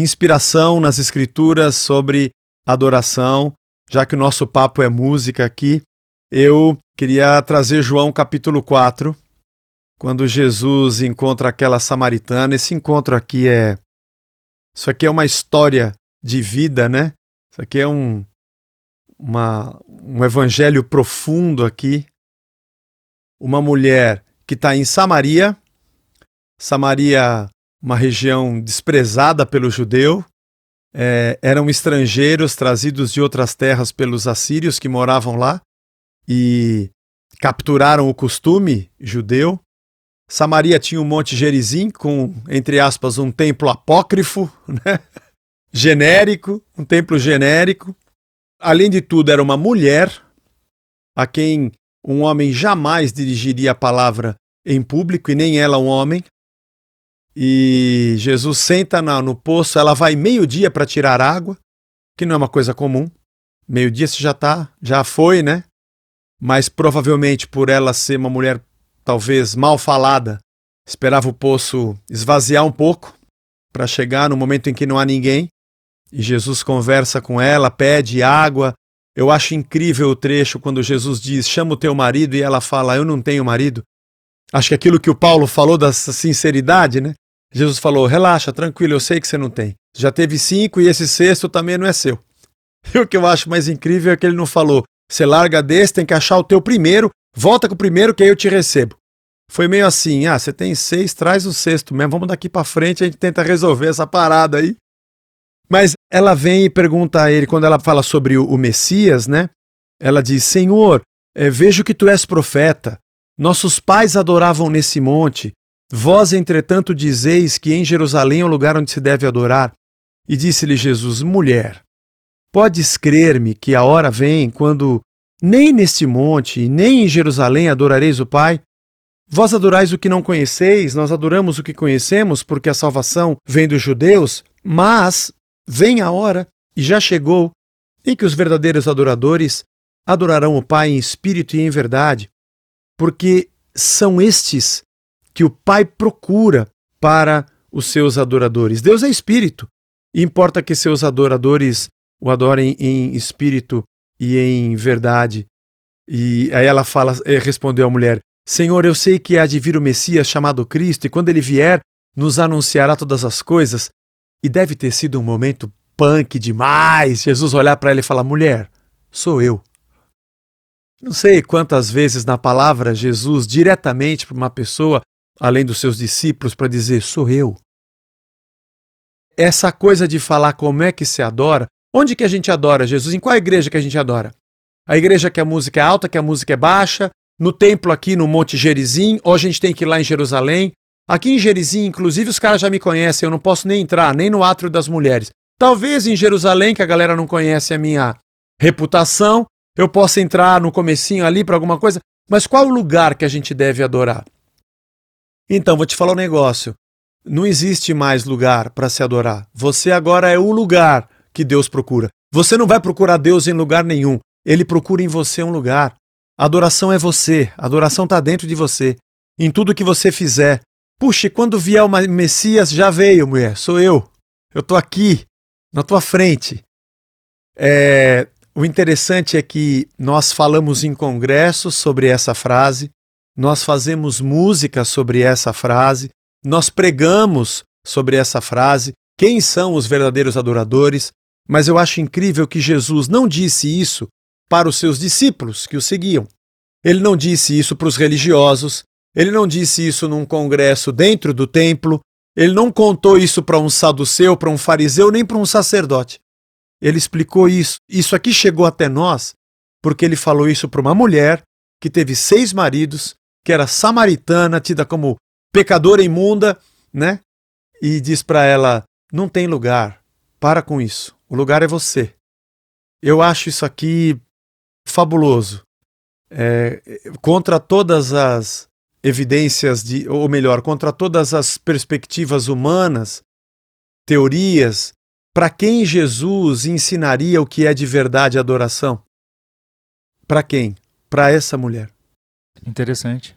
inspiração nas escrituras, sobre adoração, já que o nosso papo é música aqui, eu queria trazer João capítulo 4, quando Jesus encontra aquela samaritana. Esse encontro aqui é isso aqui é uma história de vida, né? Isso aqui é um uma, um evangelho profundo aqui uma mulher que está em Samaria, Samaria, uma região desprezada pelo judeu, é, eram estrangeiros trazidos de outras terras pelos assírios que moravam lá e capturaram o costume judeu. Samaria tinha um monte Gerizim com, entre aspas, um templo apócrifo, né? genérico, um templo genérico. Além de tudo, era uma mulher a quem um homem jamais dirigiria a palavra em público, e nem ela um homem. E Jesus senta no poço, ela vai meio-dia para tirar água, que não é uma coisa comum. Meio-dia você já tá, já foi, né? Mas provavelmente por ela ser uma mulher talvez mal falada, esperava o poço esvaziar um pouco para chegar no momento em que não há ninguém. E Jesus conversa com ela, pede água, eu acho incrível o trecho quando Jesus diz: chama o teu marido e ela fala: eu não tenho marido. Acho que aquilo que o Paulo falou da sinceridade, né? Jesus falou: relaxa, tranquilo, eu sei que você não tem. Já teve cinco e esse sexto também não é seu. E o que eu acho mais incrível é que ele não falou: você larga desse, tem que achar o teu primeiro, volta com o primeiro que aí eu te recebo. Foi meio assim: ah, você tem seis, traz o sexto mesmo, vamos daqui para frente, a gente tenta resolver essa parada aí. Mas ela vem e pergunta a ele, quando ela fala sobre o, Messias, né? Ela diz: Senhor, é, vejo que tu és profeta. Nossos pais adoravam nesse monte. Vós, entretanto, dizeis que em Jerusalém é o lugar onde se deve adorar. E disse-lhe Jesus: Mulher, podes crer-me que a hora vem quando nem neste monte, nem em Jerusalém adorareis o Pai? Vós adorais o que não conheceis, nós adoramos o que conhecemos, porque a salvação vem dos judeus, mas Vem a hora, e já chegou, em que os verdadeiros adoradores adorarão o Pai em espírito e em verdade, porque são estes que o Pai procura para os seus adoradores. Deus é espírito, e importa que seus adoradores o adorem em espírito e em verdade. E aí ela fala, eh, respondeu a mulher: Senhor, eu sei que há de vir o Messias chamado Cristo, e quando ele vier, nos anunciará todas as coisas. E deve ter sido um momento punk demais. Jesus olhar para ela e falar: mulher, sou eu. Não sei quantas vezes na palavra Jesus diretamente para uma pessoa, além dos seus discípulos, para dizer: sou eu. Essa coisa de falar como é que se adora, onde que a gente adora Jesus? Em qual igreja que a gente adora? A igreja que a música é alta, que a música é baixa, no templo aqui no Monte Gerizim, ou a gente tem que ir lá em Jerusalém, Aqui em Gerizim, inclusive, os caras já me conhecem, eu não posso nem entrar, nem no átrio das mulheres. Talvez em Jerusalém, que a galera não conhece a minha reputação, eu possa entrar no comecinho ali para alguma coisa, mas qual o lugar que a gente deve adorar? Então, vou te falar um negócio. Não existe mais lugar para se adorar. Você agora é o lugar que Deus procura. Você não vai procurar Deus em lugar nenhum. Ele procura em você um lugar. A adoração é você. A adoração está dentro de você. Em tudo que você fizer, Puxa, quando vier o Messias, já veio, mulher, sou eu. Eu estou aqui, na tua frente. É, o interessante é que nós falamos em congressos sobre essa frase, nós fazemos música sobre essa frase, nós pregamos sobre essa frase, quem são os verdadeiros adoradores, mas eu acho incrível que Jesus não disse isso para os seus discípulos que o seguiam. Ele não disse isso para os religiosos, ele não disse isso num congresso dentro do templo, ele não contou isso para um saduceu, para um fariseu, nem para um sacerdote. Ele explicou isso. Isso aqui chegou até nós porque ele falou isso para uma mulher que teve seis maridos, que era samaritana, tida como pecadora imunda, né? E diz para ela: não tem lugar, para com isso, o lugar é você. Eu acho isso aqui fabuloso. É, contra todas as evidências de, ou melhor, contra todas as perspectivas humanas, teorias, para quem Jesus ensinaria o que é de verdade adoração? Para quem? Para essa mulher. Interessante.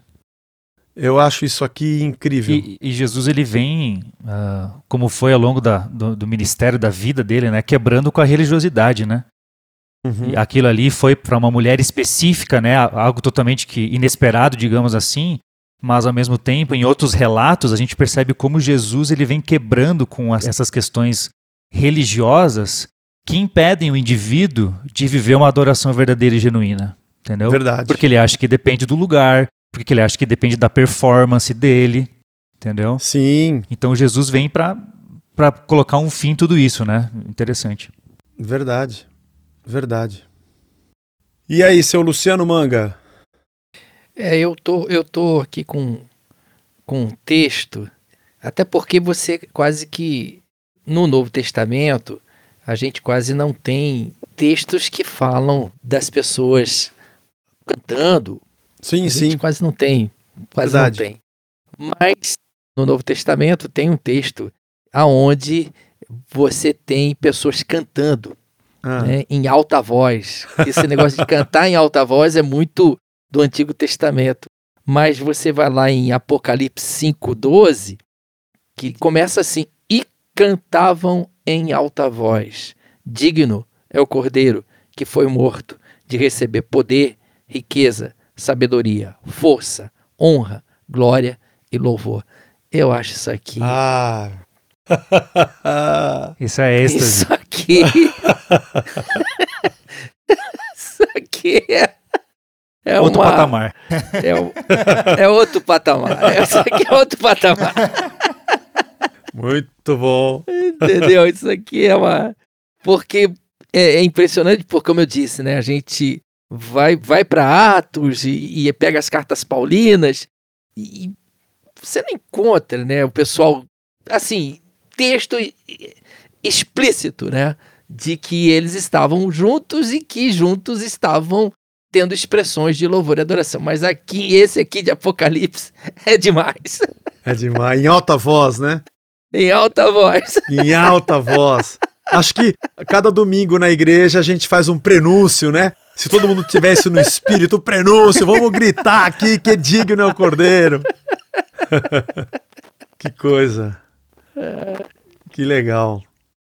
Eu acho isso aqui incrível. E, e Jesus ele vem, uh, como foi ao longo da, do, do, ministério, da vida dele, né, quebrando com a religiosidade, né? Uhum. aquilo ali foi para uma mulher específica, né, algo totalmente que inesperado, digamos assim. Mas ao mesmo tempo, em outros relatos, a gente percebe como Jesus ele vem quebrando com as, essas questões religiosas que impedem o indivíduo de viver uma adoração verdadeira e genuína. Entendeu? Verdade. Porque ele acha que depende do lugar, porque ele acha que depende da performance dele, entendeu? Sim. Então Jesus vem para para colocar um fim em tudo isso, né? Interessante. Verdade. Verdade. E aí, seu Luciano Manga? É, eu tô eu tô aqui com com um texto, até porque você quase que no Novo Testamento a gente quase não tem textos que falam das pessoas cantando Sim, a sim. quase não tem. Quase Verdade. não tem. Mas no Novo Testamento tem um texto aonde você tem pessoas cantando Ah, né, em alta voz. Esse negócio de cantar em alta voz é muito do Antigo Testamento. Mas você vai lá em Apocalipse 5,12, que começa assim: E cantavam em alta voz. Digno é o cordeiro que foi morto de receber poder, riqueza, sabedoria, força, honra, glória e louvor. Eu acho isso aqui. Ah. Isso é êxtase. isso aqui. isso aqui é. É Outro uma, patamar. É, é outro patamar. Isso aqui é outro patamar. Muito bom. Entendeu? Isso aqui é uma. Porque é, é impressionante, porque, como eu disse, né? A gente vai, vai para Atos e, e pega as cartas paulinas e você não encontra, né? O pessoal, assim, texto explícito, né? De que eles estavam juntos e que juntos estavam tendo expressões de louvor e adoração. Mas aqui, esse aqui de Apocalipse é demais. É demais. Em alta voz, né? em alta voz. Em alta voz. Acho que cada domingo na igreja a gente faz um prenúncio, né? Se todo mundo tivesse no espírito, prenúncio, vamos gritar aqui que digno é o cordeiro. que coisa. Que legal.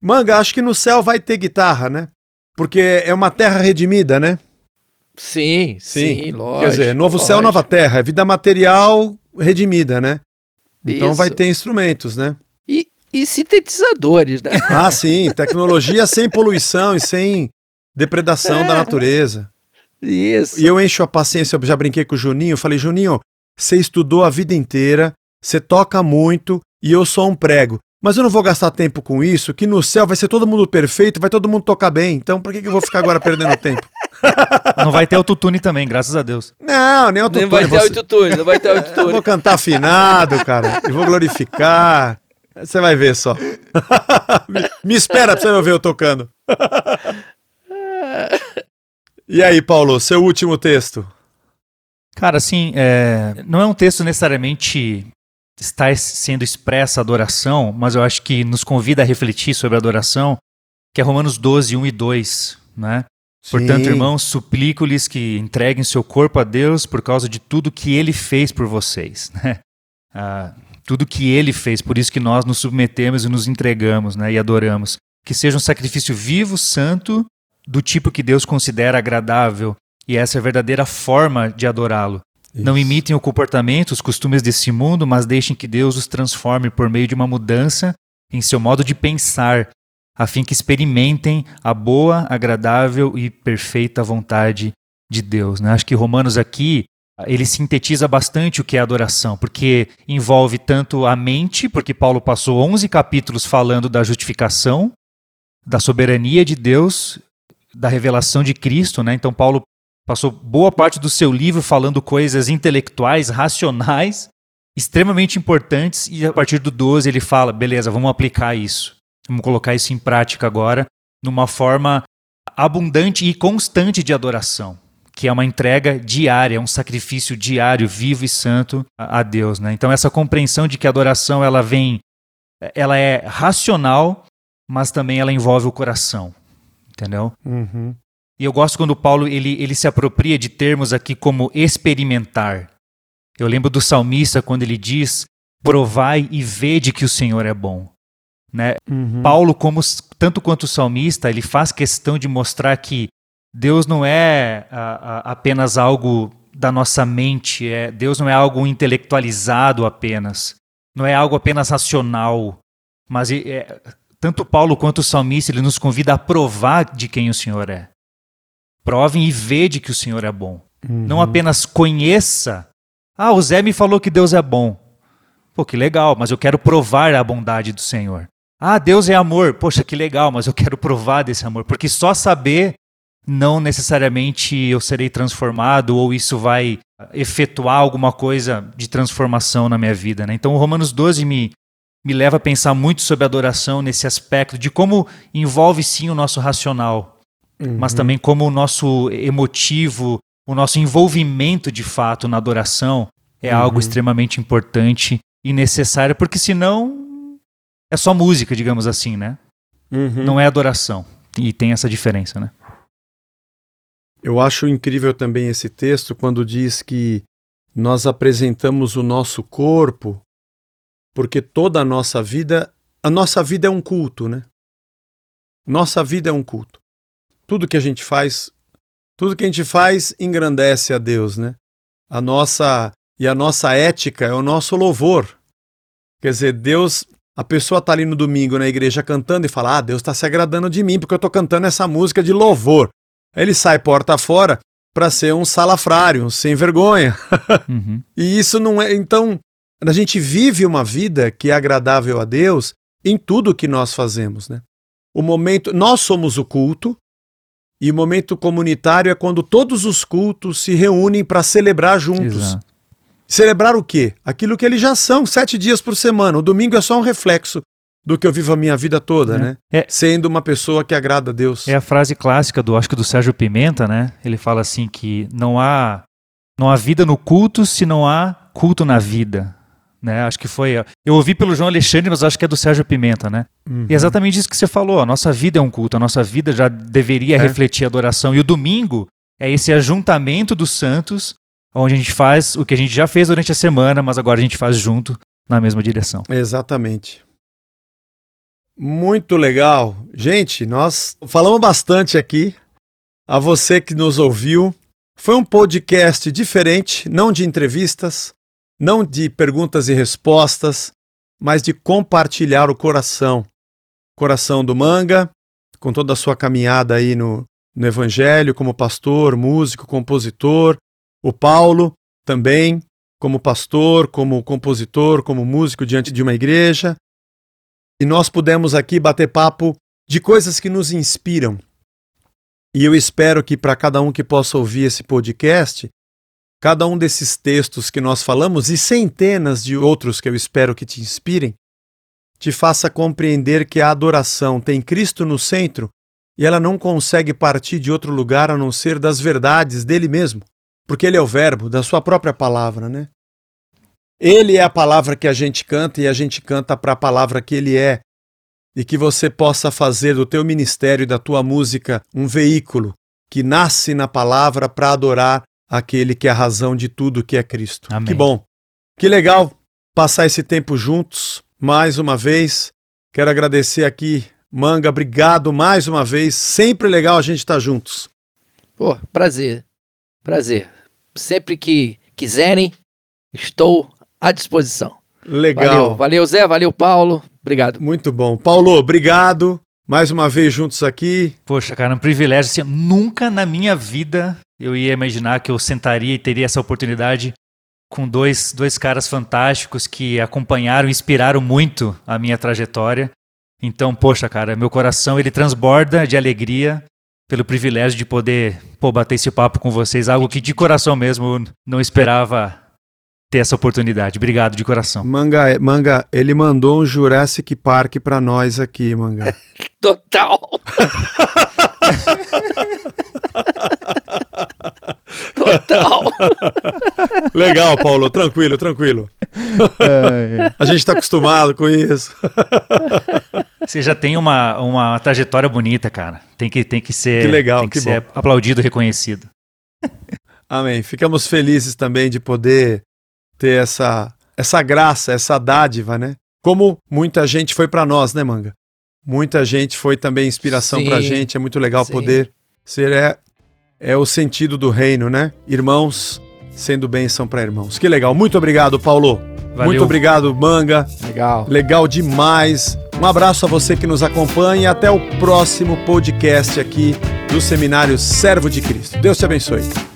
Manga, acho que no céu vai ter guitarra, né? Porque é uma terra redimida, né? Sim, sim, Sim. lógico. Quer dizer, novo céu, lógico. nova terra. É vida material redimida, né? Então vai Isso. ter instrumentos, né? E, e sintetizadores, né? Ah, sim. Tecnologia sem poluição e sem depredação da natureza. Isso. E eu encho a paciência, eu já brinquei com o Juninho, eu falei, Juninho, você estudou a vida inteira, você toca muito e eu sou um prego. Mas eu não vou gastar tempo com isso, que no céu vai ser todo mundo perfeito, vai todo mundo tocar bem. Então por que, que eu vou ficar agora perdendo tempo? Não vai ter autotune também, graças a Deus. Não, nem Não autotune. vai ter altitude, não vai ter Eu altitude. vou cantar afinado, cara. E vou glorificar. Você vai ver só. me, me espera pra você ver eu tocando. e aí, Paulo, seu último texto? Cara, assim, é, não é um texto necessariamente está sendo expressa a adoração, mas eu acho que nos convida a refletir sobre a adoração, que é Romanos 12, 1 e 2, né? Portanto, Sim. irmãos, suplico-lhes que entreguem seu corpo a Deus por causa de tudo que Ele fez por vocês. Né? Ah, tudo que Ele fez, por isso que nós nos submetemos e nos entregamos né, e adoramos. Que seja um sacrifício vivo, santo, do tipo que Deus considera agradável, e essa é a verdadeira forma de adorá-lo. Não imitem o comportamento, os costumes desse mundo, mas deixem que Deus os transforme por meio de uma mudança em seu modo de pensar, a fim que experimentem a boa, agradável e perfeita vontade de Deus. Né? Acho que Romanos aqui ele sintetiza bastante o que é adoração, porque envolve tanto a mente, porque Paulo passou 11 capítulos falando da justificação, da soberania de Deus, da revelação de Cristo, né? Então Paulo passou boa parte do seu livro falando coisas intelectuais, racionais, extremamente importantes, e a partir do 12 ele fala: beleza, vamos aplicar isso. Vamos colocar isso em prática agora, numa forma abundante e constante de adoração que é uma entrega diária, um sacrifício diário, vivo e santo a, Deus. Né? Então essa compreensão de que a adoração ela vem, ela é racional, mas também ela envolve o coração, entendeu? Uhum. E eu gosto quando Paulo ele, ele se apropria de termos aqui como experimentar. Eu lembro do salmista quando ele diz: provai e vede que o Senhor é bom. Né? Uhum. Paulo, como tanto quanto o salmista, ele faz questão de mostrar que Deus não é a, a, apenas algo da nossa mente, é, Deus não é algo intelectualizado apenas, não é algo apenas racional, mas é, tanto Paulo quanto o salmista ele nos convida a provar de quem o Senhor é. Provem e vede que o Senhor é bom. Uhum. Não apenas conheça. Ah, o Zé me falou que Deus é bom. Pô, que legal, mas eu quero provar a bondade do Senhor. Ah, Deus é amor. Poxa, que legal, mas eu quero provar desse amor. Porque só saber não necessariamente eu serei transformado ou isso vai efetuar alguma coisa de transformação na minha vida. Né? Então, o Romanos 12 me, me leva a pensar muito sobre adoração nesse aspecto de como envolve sim o nosso racional, Uhum. mas também como o nosso emotivo, o nosso envolvimento de fato na adoração é Uhum. algo extremamente importante e necessário, porque senão é só música, digamos assim, né? Uhum. Não é adoração. E tem essa diferença, né? Eu acho incrível também esse texto quando diz que nós apresentamos o nosso corpo porque toda a nossa vida, a nossa vida é um culto, né? Nossa vida é um culto. Tudo que a gente faz, tudo que a gente faz engrandece a Deus, né? A nossa e a nossa ética é o nosso louvor. Quer dizer, Deus, a pessoa está ali no domingo na igreja cantando e fala: "Ah, Deus está se agradando de mim porque eu estou cantando essa música de louvor". Aí ele sai porta fora para ser um salafrário, um sem vergonha. Uhum. E isso não é. Então, a gente vive uma vida que é agradável a Deus em tudo que nós fazemos, né? O momento, nós somos o culto, e o momento comunitário é quando todos os cultos se reúnem para celebrar juntos. Exato. Celebrar o quê? Aquilo que eles já são, sete dias por semana. O domingo é só um reflexo do que eu vivo a minha vida toda, É. né? É. Sendo uma pessoa que agrada a Deus. É a frase clássica do, acho que do Sérgio Pimenta, né? Ele fala assim que não há não há vida no culto se não há culto na vida, né? Acho que foi, eu ouvi pelo João Alexandre, mas acho que é do Sérgio Pimenta, né? Uhum. E é exatamente isso que você falou, a nossa vida é um culto, a nossa vida já deveria É. refletir a adoração e o domingo é esse ajuntamento dos santos, onde a gente faz o que a gente já fez durante a semana, mas agora a gente faz junto na mesma direção. Exatamente. Muito legal. Gente, nós falamos bastante aqui. A você que nos ouviu. Foi um podcast diferente, não de entrevistas, não de perguntas e respostas, mas de compartilhar o coração. Coração do Manga, com toda a sua caminhada aí no, no Evangelho, como pastor, músico, compositor. O Paulo também, como pastor, como compositor, como músico diante de uma igreja. E nós pudemos aqui bater papo de coisas que nos inspiram. E eu espero que para cada um que possa ouvir esse podcast, cada um desses textos que nós falamos e centenas de outros que eu espero que te inspirem, te faça compreender que a adoração tem Cristo no centro e ela não consegue partir de outro lugar a não ser das verdades dele mesmo, porque ele é o verbo da sua própria palavra, né? Ele é a palavra que a gente canta e a gente canta para a palavra que ele é. E que você possa fazer do teu ministério e da tua música um veículo que nasce na palavra para adorar aquele que é a razão de tudo que é Cristo. Amém. Que bom. Que legal passar esse tempo juntos mais uma vez. Quero agradecer aqui, Manga, obrigado mais uma vez. Sempre legal a gente estar juntos. Pô, prazer. Prazer. Sempre que quiserem, estou à disposição. Legal. Valeu, valeu Zé, valeu Paulo. Obrigado. Muito bom. Paulo, obrigado. Mais uma vez juntos aqui. Poxa, cara, é um privilégio. Assim, nunca na minha vida eu ia imaginar que eu sentaria e teria essa oportunidade com dois, dois caras fantásticos que acompanharam, inspiraram muito a minha trajetória. Então, poxa, cara, meu coração ele transborda de alegria pelo privilégio de poder pô, bater esse papo com vocês, algo que de coração mesmo não esperava ter essa oportunidade. Obrigado de coração. Manga, Manga, ele mandou um Jurassic Park para nós aqui, Manga. Total. Total. Legal, Paulo, tranquilo, tranquilo. A gente está acostumado com isso. Você já tem uma, uma trajetória bonita, cara. Tem que, tem que ser, que legal, tem que, que ser bom. aplaudido, reconhecido. Amém. Ficamos felizes também de poder ter essa, essa graça, essa dádiva, né? Como muita gente foi para nós, né, Manga? Muita gente foi também inspiração para gente. É muito legal sim. poder ser. É, o sentido do reino, né? Irmãos sendo bênção para irmãos. Que legal. Muito obrigado, Paulo. Valeu. Muito obrigado, Manga. Legal. Legal demais. Um abraço a você que nos acompanha e até o próximo podcast aqui do Seminário Servo de Cristo. Deus te abençoe.